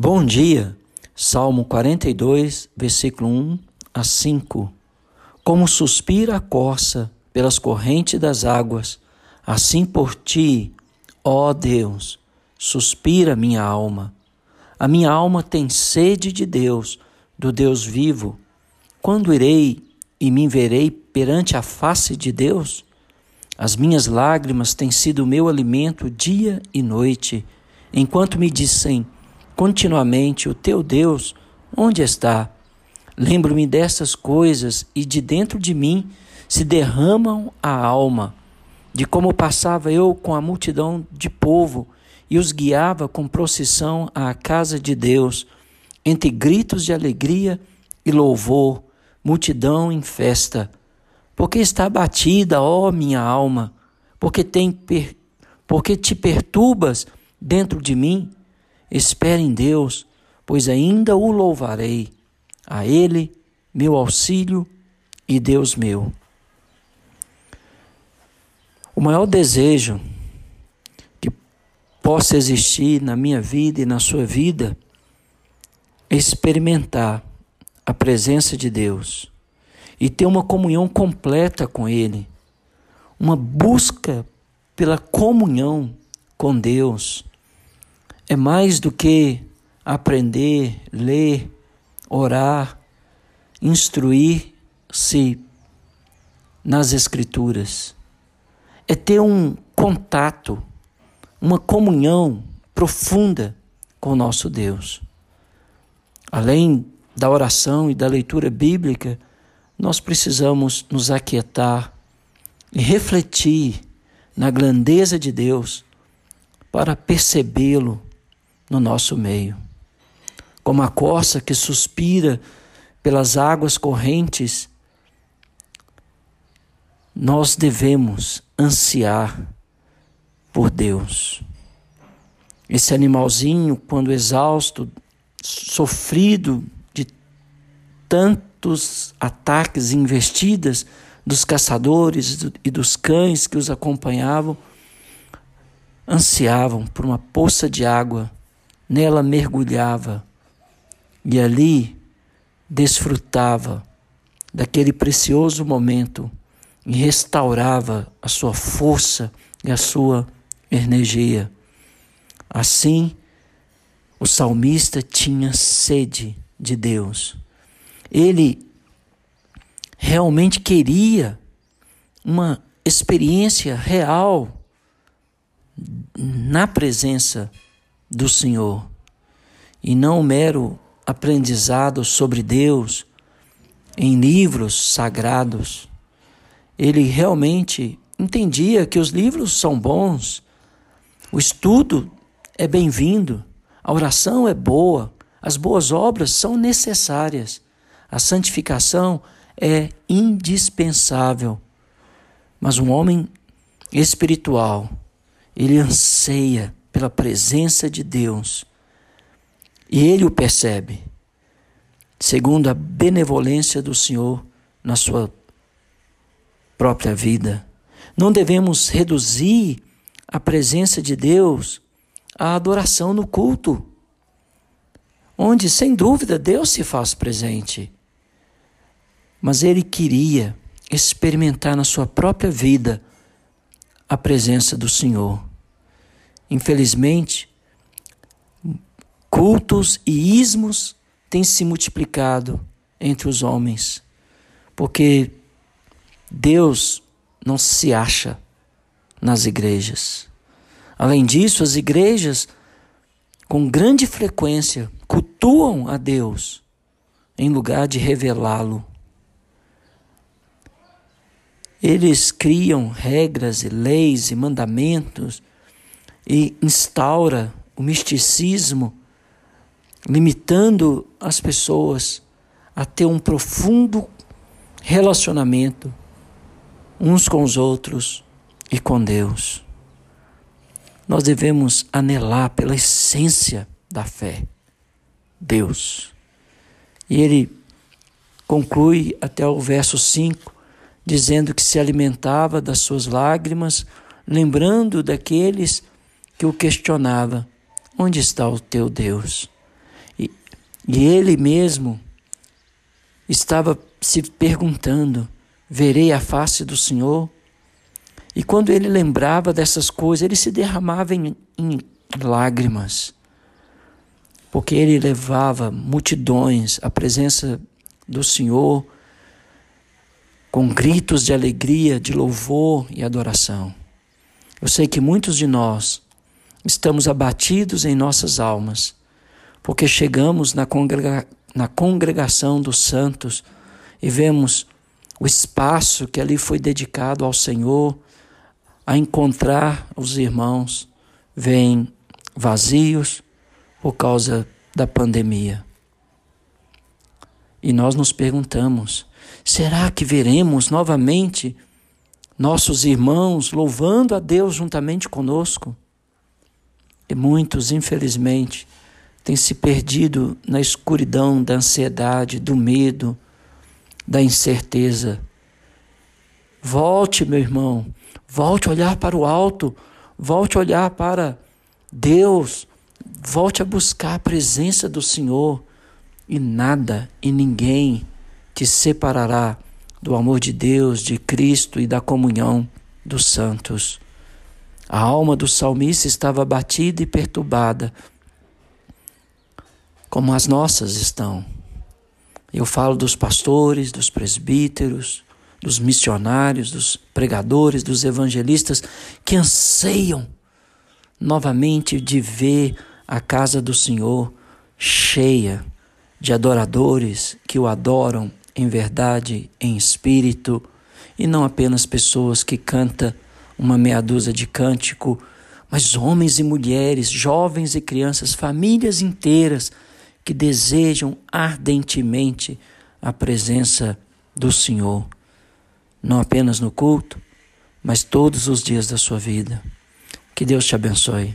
Bom dia, Salmo 42, versículo 1 a 5. Como suspira a corça pelas correntes das águas, assim por ti, ó Deus, suspira minha alma. A minha alma tem sede de Deus, do Deus vivo. Quando irei e me verei perante a face de Deus? As minhas lágrimas têm sido meu alimento dia e noite, enquanto me dizem continuamente: O teu Deus, onde está? Lembro-me dessas coisas e de dentro de mim se derramam a alma, de como passava eu com a multidão de povo e os guiava com procissão à casa de Deus, entre gritos de alegria e louvor, multidão em festa. Porque está batida, ó minha alma, porque tem per... porque te perturbas dentro de mim? Espere em Deus, pois ainda o louvarei. A ele, meu auxílio e Deus meu. O maior desejo que possa existir na minha vida e na sua vida é experimentar a presença de Deus e ter uma comunhão completa com Ele, uma busca pela comunhão com Deus. É mais do que aprender, ler, orar, instruir-se nas Escrituras. É ter um contato, uma comunhão profunda com o nosso Deus. Além da oração e da leitura bíblica, nós precisamos nos aquietar e refletir na grandeza de Deus para percebê-lo no nosso meio. Como a corça que suspira pelas águas correntes, nós devemos ansiar por Deus. Esse animalzinho, quando exausto, sofrido de tanto dos ataques e investidas dos caçadores e dos cães que os acompanhavam, ansiavam por uma poça de água, nela mergulhava e ali desfrutava daquele precioso momento e restaurava a sua força e a sua energia. Assim, o salmista tinha sede de Deus ele realmente queria uma experiência real na presença do Senhor e não um mero aprendizado sobre Deus em livros sagrados. Ele realmente entendia que os livros são bons, o estudo é bem-vindo, a oração é boa, as boas obras são necessárias a santificação é indispensável. Mas um homem espiritual, ele anseia pela presença de Deus. E ele o percebe, segundo a benevolência do Senhor na sua própria vida. Não devemos reduzir a presença de Deus à adoração no culto, onde, sem dúvida, Deus se faz presente mas ele queria experimentar na sua própria vida a presença do Senhor. Infelizmente, cultos e ismos têm se multiplicado entre os homens, porque Deus não se acha nas igrejas. Além disso, as igrejas, com grande frequência, cultuam a Deus em lugar de revelá-lo. Eles criam regras e leis e mandamentos e instaura o misticismo, limitando as pessoas a ter um profundo relacionamento uns com os outros e com Deus. Nós devemos anelar pela essência da fé, Deus. E ele conclui até o verso 5 dizendo que se alimentava das suas lágrimas, lembrando daqueles que o questionava: Onde está o teu Deus? E ele mesmo estava se perguntando: verei a face do Senhor? E quando ele lembrava dessas coisas, ele se derramava em, em lágrimas, porque ele levava multidões à presença do Senhor com gritos de alegria, de louvor e adoração. Eu sei que muitos de nós estamos abatidos em nossas almas, porque chegamos na, congrega na congregação dos santos e vemos o espaço que ali foi dedicado ao Senhor a encontrar os irmãos, vêm vazios por causa da pandemia. E nós nos perguntamos: será que veremos novamente nossos irmãos louvando a Deus juntamente conosco? E muitos, infelizmente, têm se perdido na escuridão da ansiedade, do medo, da incerteza. Volte, meu irmão, volte a olhar para o alto, volte a olhar para Deus, volte a buscar a presença do Senhor e nada e ninguém te separará do amor de Deus, de Cristo e da comunhão dos santos. A alma do salmista estava abatida e perturbada, como as nossas estão. Eu falo dos pastores, dos presbíteros, dos missionários, dos pregadores, dos evangelistas que anseiam novamente de ver a casa do Senhor cheia de adoradores que o adoram em verdade, em espírito, e não apenas pessoas que cantam uma meia dúzia de cântico, mas homens e mulheres, jovens e crianças, famílias inteiras que desejam ardentemente a presença do Senhor, não apenas no culto, mas todos os dias da sua vida. Que Deus te abençoe.